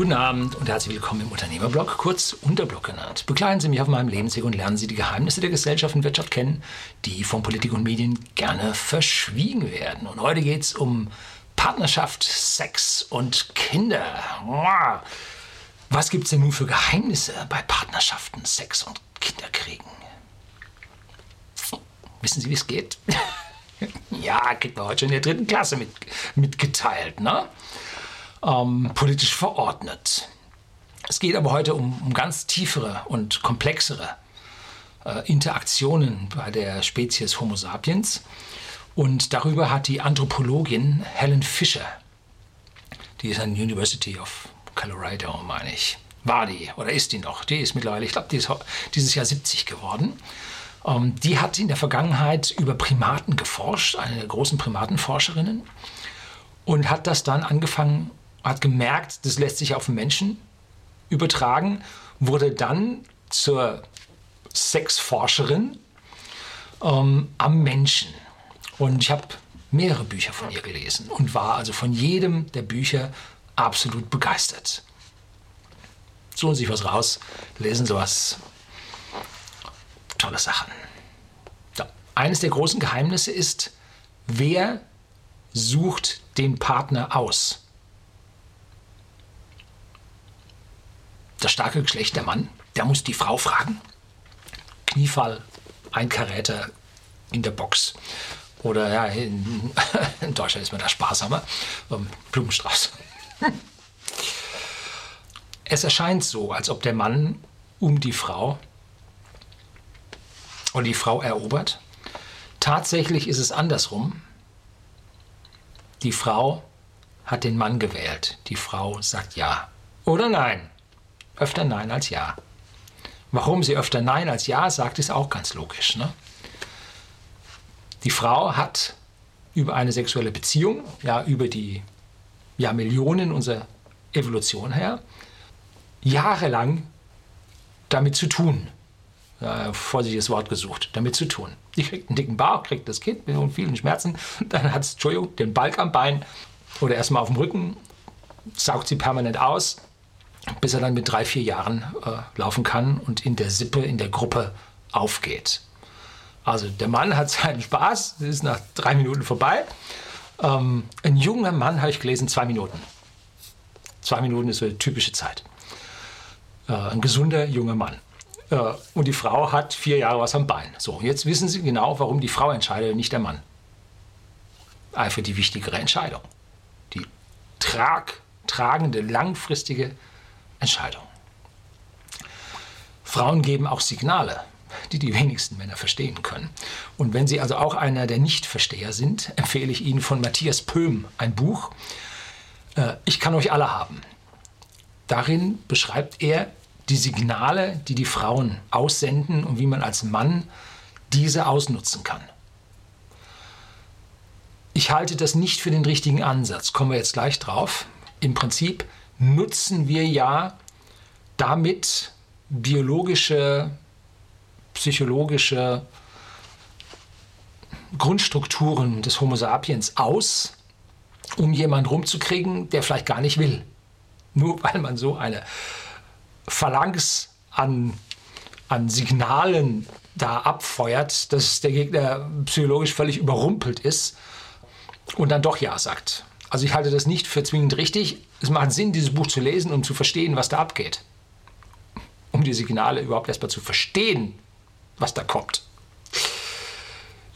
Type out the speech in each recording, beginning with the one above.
Guten Abend und herzlich willkommen im Unternehmerblog, kurz Unterblog genannt. Begleiten Sie mich auf meinem Lebensweg und lernen Sie die Geheimnisse der Gesellschaft und Wirtschaft kennen, die von Politik und Medien gerne verschwiegen werden. Und heute geht es um Partnerschaft, Sex und Kinder. Was gibt es denn nun für Geheimnisse bei Partnerschaften, Sex und Kinderkriegen? Wissen Sie, wie es geht? ja, kriegt man heute schon in der dritten Klasse mit, mitgeteilt, ne? Ähm, politisch verordnet. Es geht aber heute um, um ganz tiefere und komplexere äh, Interaktionen bei der Spezies Homo sapiens. Und darüber hat die Anthropologin Helen Fisher, die ist an der University of Colorado, meine ich, war die oder ist die noch? Die ist mittlerweile, ich glaube, die ist dieses Jahr 70 geworden. Ähm, die hat in der Vergangenheit über Primaten geforscht, eine der großen Primatenforscherinnen, und hat das dann angefangen hat gemerkt, das lässt sich auf den Menschen übertragen, wurde dann zur Sexforscherin ähm, am Menschen. Und ich habe mehrere Bücher von ihr gelesen und war also von jedem der Bücher absolut begeistert. Suchen Sie sich was raus, lesen Sie was. Tolle Sachen. Ja. Eines der großen Geheimnisse ist, wer sucht den Partner aus? Das starke Geschlecht der Mann, der muss die Frau fragen. Kniefall, ein Karäter in der Box. Oder ja, in, in Deutschland ist man da sparsamer. Ähm, Blumenstrauß. Es erscheint so, als ob der Mann um die Frau und die Frau erobert. Tatsächlich ist es andersrum. Die Frau hat den Mann gewählt. Die Frau sagt ja oder nein öfter Nein als Ja. Warum sie öfter Nein als Ja sagt, ist auch ganz logisch. Ne? Die Frau hat über eine sexuelle Beziehung, ja über die ja, Millionen unserer Evolution her, jahrelang damit zu tun. Ja, vorsichtiges Wort gesucht, damit zu tun. Die kriegt einen dicken Bauch, kriegt das Kind mit vielen Schmerzen, dann hat es, Entschuldigung, den Balk am Bein oder erstmal auf dem Rücken, saugt sie permanent aus, bis er dann mit drei, vier Jahren äh, laufen kann und in der Sippe, in der Gruppe aufgeht. Also der Mann hat seinen Spaß, ist nach drei Minuten vorbei. Ähm, ein junger Mann, habe ich gelesen, zwei Minuten. Zwei Minuten ist so die typische Zeit. Äh, ein gesunder junger Mann. Äh, und die Frau hat vier Jahre was am Bein. So, jetzt wissen Sie genau, warum die Frau entscheidet, nicht der Mann. Einfach die wichtigere Entscheidung. Die trag, tragende, langfristige Entscheidung. Frauen geben auch Signale, die die wenigsten Männer verstehen können. Und wenn Sie also auch einer der Nichtversteher sind, empfehle ich Ihnen von Matthias Pöhm ein Buch. Äh, ich kann euch alle haben. Darin beschreibt er die Signale, die die Frauen aussenden und wie man als Mann diese ausnutzen kann. Ich halte das nicht für den richtigen Ansatz, kommen wir jetzt gleich drauf. Im Prinzip nutzen wir ja damit biologische, psychologische Grundstrukturen des Homo sapiens aus, um jemanden rumzukriegen, der vielleicht gar nicht will. Nur weil man so eine Phalanx an, an Signalen da abfeuert, dass der Gegner psychologisch völlig überrumpelt ist und dann doch Ja sagt. Also ich halte das nicht für zwingend richtig. Es macht Sinn, dieses Buch zu lesen, um zu verstehen, was da abgeht. Um die Signale überhaupt erstmal zu verstehen, was da kommt.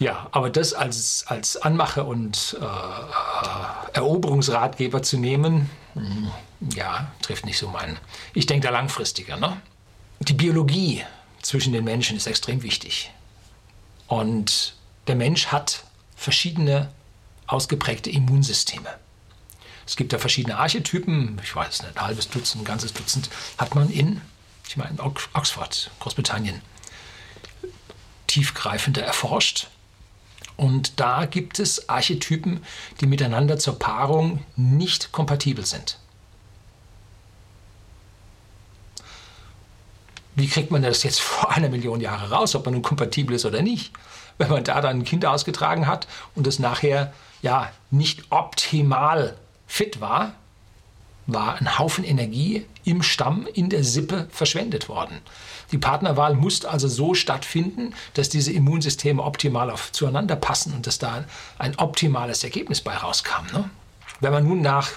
Ja, aber das als, als Anmache und äh, Eroberungsratgeber zu nehmen, hm, ja, trifft nicht so meinen. Ich denke da langfristiger. Ne? Die Biologie zwischen den Menschen ist extrem wichtig. Und der Mensch hat verschiedene ausgeprägte Immunsysteme. Es gibt ja verschiedene Archetypen, ich weiß nicht, ein halbes Dutzend, ein ganzes Dutzend, hat man in, ich meine, Oxford, Großbritannien, tiefgreifender erforscht. Und da gibt es Archetypen, die miteinander zur Paarung nicht kompatibel sind. Wie kriegt man das jetzt vor einer Million Jahre raus, ob man nun kompatibel ist oder nicht? Wenn man da dann ein Kind ausgetragen hat und es nachher ja nicht optimal fit war, war ein Haufen Energie im Stamm, in der Sippe verschwendet worden. Die Partnerwahl musste also so stattfinden, dass diese Immunsysteme optimal auf, zueinander passen und dass da ein optimales Ergebnis bei rauskam. Ne? Wenn man nun nach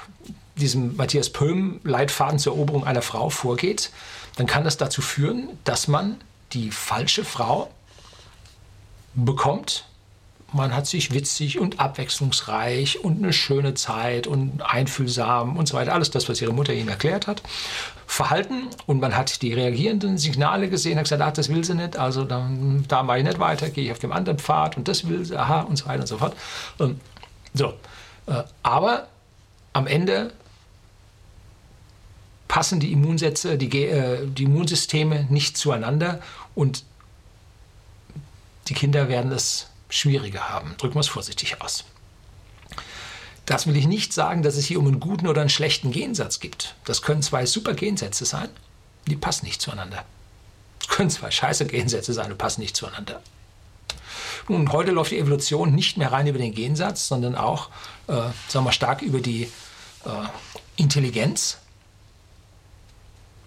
diesem Matthias Pöhm Leitfaden zur Eroberung einer Frau vorgeht, dann kann das dazu führen, dass man die falsche Frau bekommt. Man hat sich witzig und abwechslungsreich und eine schöne Zeit und einfühlsam und so weiter. Alles das, was ihre Mutter ihnen erklärt hat. Verhalten und man hat die reagierenden Signale gesehen, hat gesagt, ach, das will sie nicht, also dann, da mache ich nicht weiter, gehe ich auf dem anderen Pfad und das will sie, aha und so weiter und so fort. Und so, äh, aber am Ende passen die Immunsätze, die, äh, die Immunsysteme nicht zueinander und die Kinder werden es schwieriger haben. Drücken wir es vorsichtig aus. Das will ich nicht sagen, dass es hier um einen guten oder einen schlechten Gensatz gibt. Das können zwei super Gensätze sein, die passen nicht zueinander. Es können zwei scheiße Gensätze sein, die passen nicht zueinander. Nun, heute läuft die Evolution nicht mehr rein über den Gensatz, sondern auch, äh, sagen wir, stark über die äh, Intelligenz.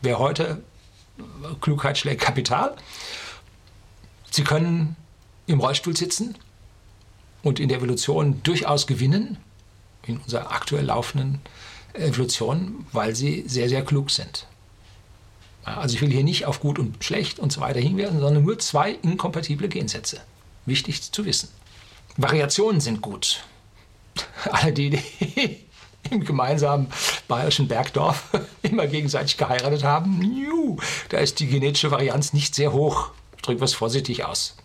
Wer heute Klugheit schlägt Kapital. Sie können im Rollstuhl sitzen und in der Evolution durchaus gewinnen, in unserer aktuell laufenden Evolution, weil sie sehr, sehr klug sind. Also ich will hier nicht auf gut und schlecht und so weiter hinwerfen, sondern nur zwei inkompatible Gensätze. Wichtig zu wissen. Variationen sind gut. Alle die, die im gemeinsamen bayerischen Bergdorf immer gegenseitig geheiratet haben, da ist die genetische Varianz nicht sehr hoch. Ich drücke was vorsichtig aus.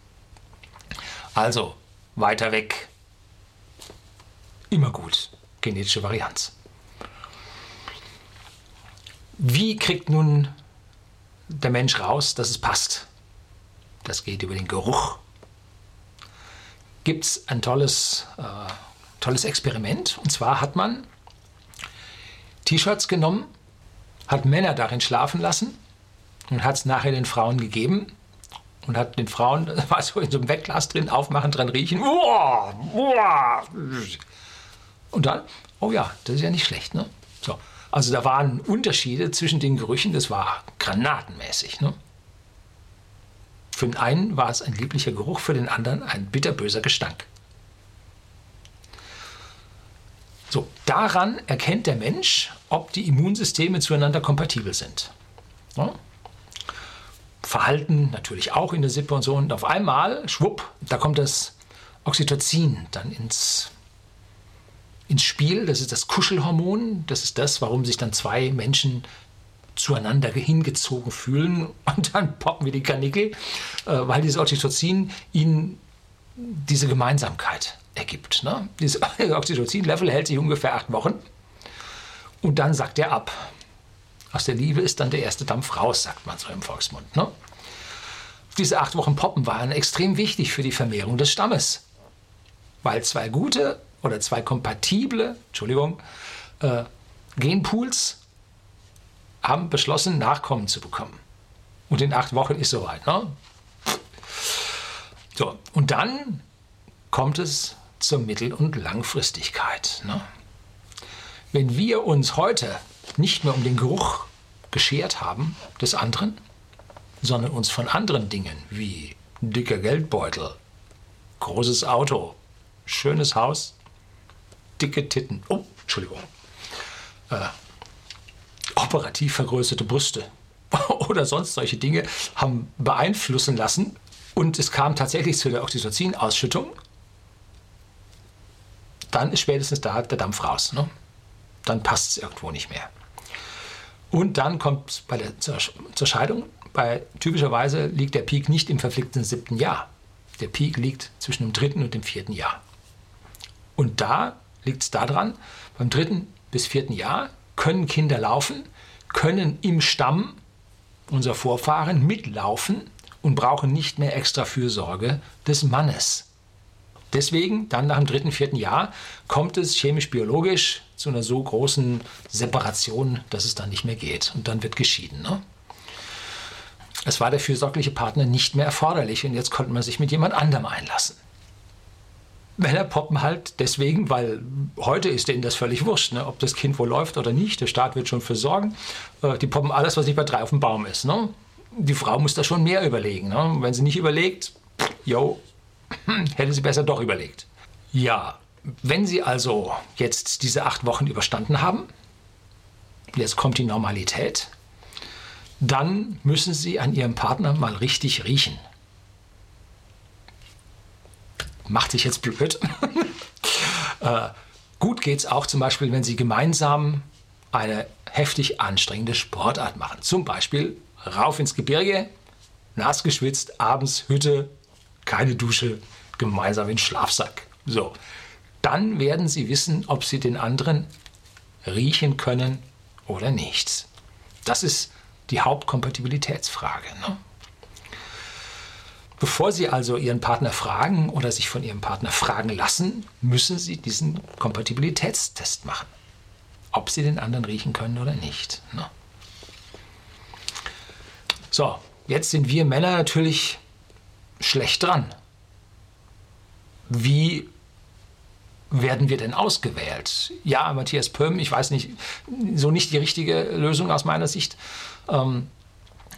Also, weiter weg. Immer gut. Genetische Varianz. Wie kriegt nun der Mensch raus, dass es passt? Das geht über den Geruch. Gibt es ein tolles, äh, tolles Experiment. Und zwar hat man T-Shirts genommen, hat Männer darin schlafen lassen und hat es nachher den Frauen gegeben und hat den Frauen, war so in so einem Wegglas drin, aufmachen, dran riechen. Und dann, oh ja, das ist ja nicht schlecht. Ne? So. Also da waren Unterschiede zwischen den Gerüchen, das war granatenmäßig. Ne? Für den einen war es ein lieblicher Geruch, für den anderen ein bitterböser Gestank. So, daran erkennt der Mensch, ob die Immunsysteme zueinander kompatibel sind. Ja? Verhalten natürlich auch in der Sippe und so. Und auf einmal, schwupp, da kommt das Oxytocin dann ins, ins Spiel. Das ist das Kuschelhormon. Das ist das, warum sich dann zwei Menschen zueinander hingezogen fühlen und dann poppen wie die Kanickel, äh, weil dieses Oxytocin ihnen diese Gemeinsamkeit ergibt. Ne? Dieses Oxytocin-Level hält sich ungefähr acht Wochen und dann sagt er ab. Aus der Liebe ist dann der erste Dampf raus, sagt man so im Volksmund. Ne? Diese acht Wochen Poppen waren extrem wichtig für die Vermehrung des Stammes, weil zwei gute oder zwei kompatible, Entschuldigung, äh, Genpools haben beschlossen, Nachkommen zu bekommen. Und in acht Wochen ist soweit. Ne? So, und dann kommt es zur Mittel- und Langfristigkeit. Ne? Wenn wir uns heute nicht mehr um den Geruch geschert haben des anderen, sondern uns von anderen Dingen wie dicker Geldbeutel, großes Auto, schönes Haus, dicke Titten, oh, Entschuldigung, äh, operativ vergrößerte Brüste oder sonst solche Dinge haben beeinflussen lassen und es kam tatsächlich zu der Oxytocin-Ausschüttung dann ist spätestens da der Dampf raus. Ne? Dann passt es irgendwo nicht mehr. Und dann kommt es bei der zur Scheidung. Bei, typischerweise liegt der Peak nicht im verflickten siebten Jahr. Der Peak liegt zwischen dem dritten und dem vierten Jahr. Und da liegt es daran, beim dritten bis vierten Jahr können Kinder laufen, können im Stamm unserer Vorfahren mitlaufen und brauchen nicht mehr extra Fürsorge des Mannes. Deswegen, dann nach dem dritten, vierten Jahr, kommt es chemisch-biologisch zu einer so großen Separation, dass es dann nicht mehr geht. Und dann wird geschieden. Ne? Es war der fürsorgliche Partner nicht mehr erforderlich und jetzt konnte man sich mit jemand anderem einlassen. Männer poppen halt deswegen, weil heute ist denen das völlig wurscht, ne? ob das Kind wohl läuft oder nicht. Der Staat wird schon für sorgen. Äh, die poppen alles, was nicht bei drei auf dem Baum ist. Ne? Die Frau muss da schon mehr überlegen. Ne? Wenn sie nicht überlegt, jo, hätte sie besser doch überlegt. Ja, wenn Sie also jetzt diese acht Wochen überstanden haben, jetzt kommt die Normalität, dann müssen Sie an Ihrem Partner mal richtig riechen. Macht sich jetzt blöd. äh, gut es auch zum Beispiel, wenn Sie gemeinsam eine heftig anstrengende Sportart machen. Zum Beispiel rauf ins Gebirge, nass geschwitzt, abends Hütte, keine Dusche, gemeinsam in den Schlafsack. So, dann werden Sie wissen, ob Sie den anderen riechen können oder nicht. Das ist die Hauptkompatibilitätsfrage. Ne? Bevor Sie also Ihren Partner fragen oder sich von Ihrem Partner fragen lassen, müssen Sie diesen Kompatibilitätstest machen. Ob Sie den anderen riechen können oder nicht. Ne? So, jetzt sind wir Männer natürlich schlecht dran. Wie werden wir denn ausgewählt? Ja, Matthias Pöhm, ich weiß nicht, so nicht die richtige Lösung aus meiner Sicht. Ähm,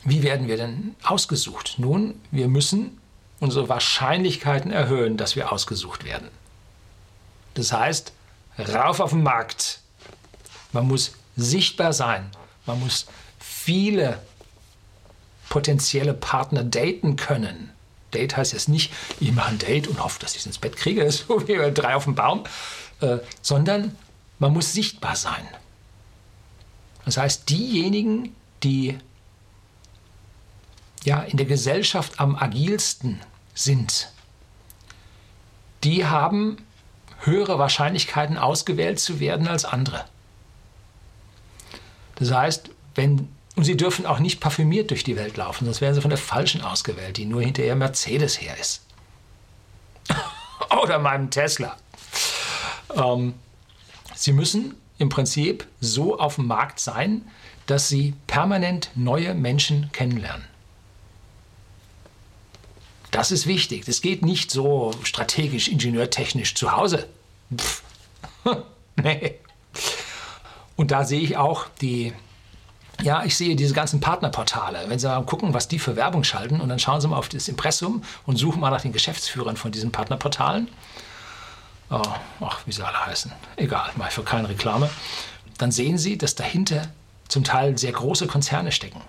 wie werden wir denn ausgesucht? Nun, wir müssen unsere Wahrscheinlichkeiten erhöhen, dass wir ausgesucht werden. Das heißt, rauf auf den Markt. Man muss sichtbar sein. Man muss viele potenzielle Partner daten können. Date heißt jetzt nicht, ich mache ein Date und hoffe, dass ich es ins Bett kriege, so wie drei auf dem Baum, äh, sondern man muss sichtbar sein. Das heißt, diejenigen, die ja in der Gesellschaft am agilsten sind, die haben höhere Wahrscheinlichkeiten ausgewählt zu werden als andere. Das heißt, wenn und sie dürfen auch nicht parfümiert durch die Welt laufen, sonst werden sie von der Falschen ausgewählt, die nur hinterher Mercedes her ist. Oder meinem Tesla. Ähm, sie müssen im Prinzip so auf dem Markt sein, dass sie permanent neue Menschen kennenlernen. Das ist wichtig. Das geht nicht so strategisch, ingenieurtechnisch zu Hause. Pff. nee. Und da sehe ich auch die ja, ich sehe diese ganzen Partnerportale. Wenn Sie mal gucken, was die für Werbung schalten, und dann schauen Sie mal auf das Impressum und suchen mal nach den Geschäftsführern von diesen Partnerportalen. Oh, ach, wie sie alle heißen. Egal, ich für keine Reklame. Dann sehen Sie, dass dahinter zum Teil sehr große Konzerne stecken.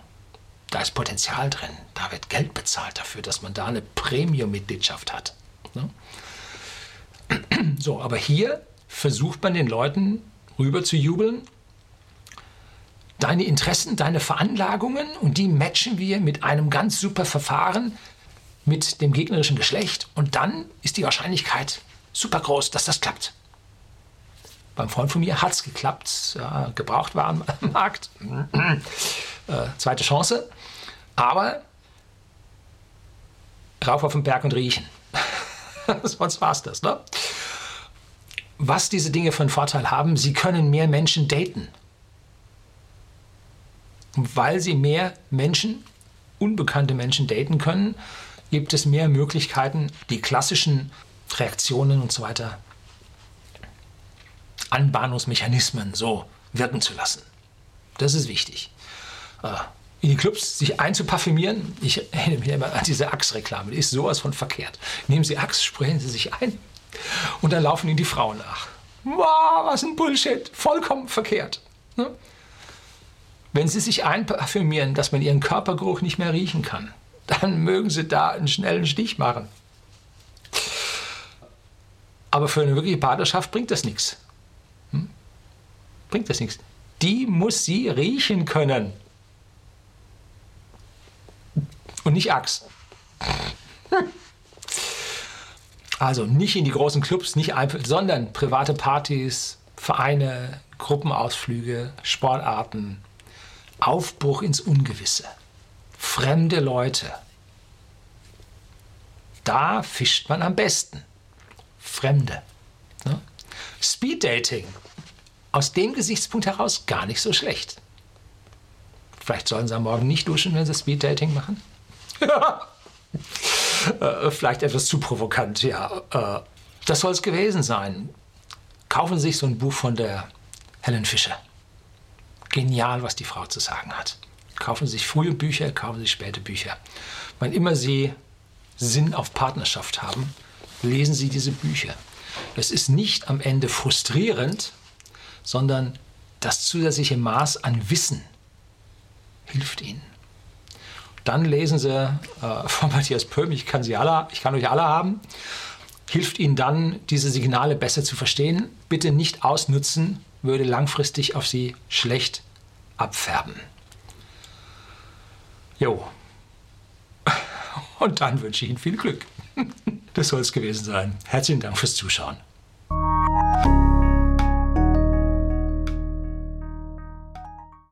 Da ist Potenzial drin. Da wird Geld bezahlt dafür, dass man da eine Premium-Mitgliedschaft hat. Ne? So, aber hier versucht man den Leuten rüber zu jubeln deine Interessen, deine Veranlagungen und die matchen wir mit einem ganz super Verfahren mit dem gegnerischen Geschlecht und dann ist die Wahrscheinlichkeit super groß, dass das klappt. Beim Freund von mir hat es geklappt, ja, Gebrauchtwarenmarkt, äh, zweite Chance, aber rauf auf den Berg und riechen. Sonst war es das. Ne? Was diese Dinge für einen Vorteil haben, sie können mehr Menschen daten weil sie mehr Menschen, unbekannte Menschen daten können, gibt es mehr Möglichkeiten, die klassischen Reaktionen und so weiter, Anbahnungsmechanismen so wirken zu lassen. Das ist wichtig. Äh, in die Clubs sich einzuparfümieren, ich erinnere mich immer an diese Axe-Reklame, die ist sowas von verkehrt. Nehmen Sie Axe, sprechen Sie sich ein und dann laufen Ihnen die Frauen nach. Wow, was ein Bullshit, vollkommen verkehrt. Ne? Wenn Sie sich einparfümieren, dass man Ihren Körpergeruch nicht mehr riechen kann, dann mögen Sie da einen schnellen Stich machen. Aber für eine wirkliche Partnerschaft bringt das nichts. Hm? Bringt das nichts. Die muss sie riechen können. Und nicht Axt. Also nicht in die großen Clubs, nicht einfach, sondern private Partys, Vereine, Gruppenausflüge, Sportarten, Aufbruch ins Ungewisse. Fremde Leute. Da fischt man am besten. Fremde. Ne? Speed Dating. Aus dem Gesichtspunkt heraus gar nicht so schlecht. Vielleicht sollen sie am Morgen nicht duschen, wenn sie Speed Dating machen. äh, vielleicht etwas zu provokant, ja. Äh, das soll es gewesen sein. Kaufen Sie sich so ein Buch von der Helen Fischer. Genial, was die Frau zu sagen hat. Kaufen Sie sich frühe Bücher, kaufen Sie sich späte Bücher. Wann immer Sie Sinn auf Partnerschaft haben, lesen Sie diese Bücher. Es ist nicht am Ende frustrierend, sondern das zusätzliche Maß an Wissen hilft Ihnen. Dann lesen Sie äh, von Matthias Pöhm, ich kann, Sie alle, ich kann euch alle haben, hilft Ihnen dann, diese Signale besser zu verstehen. Bitte nicht ausnutzen, würde langfristig auf Sie schlecht abfärben. Jo. Und dann wünsche ich Ihnen viel Glück. Das soll es gewesen sein. Herzlichen Dank fürs Zuschauen.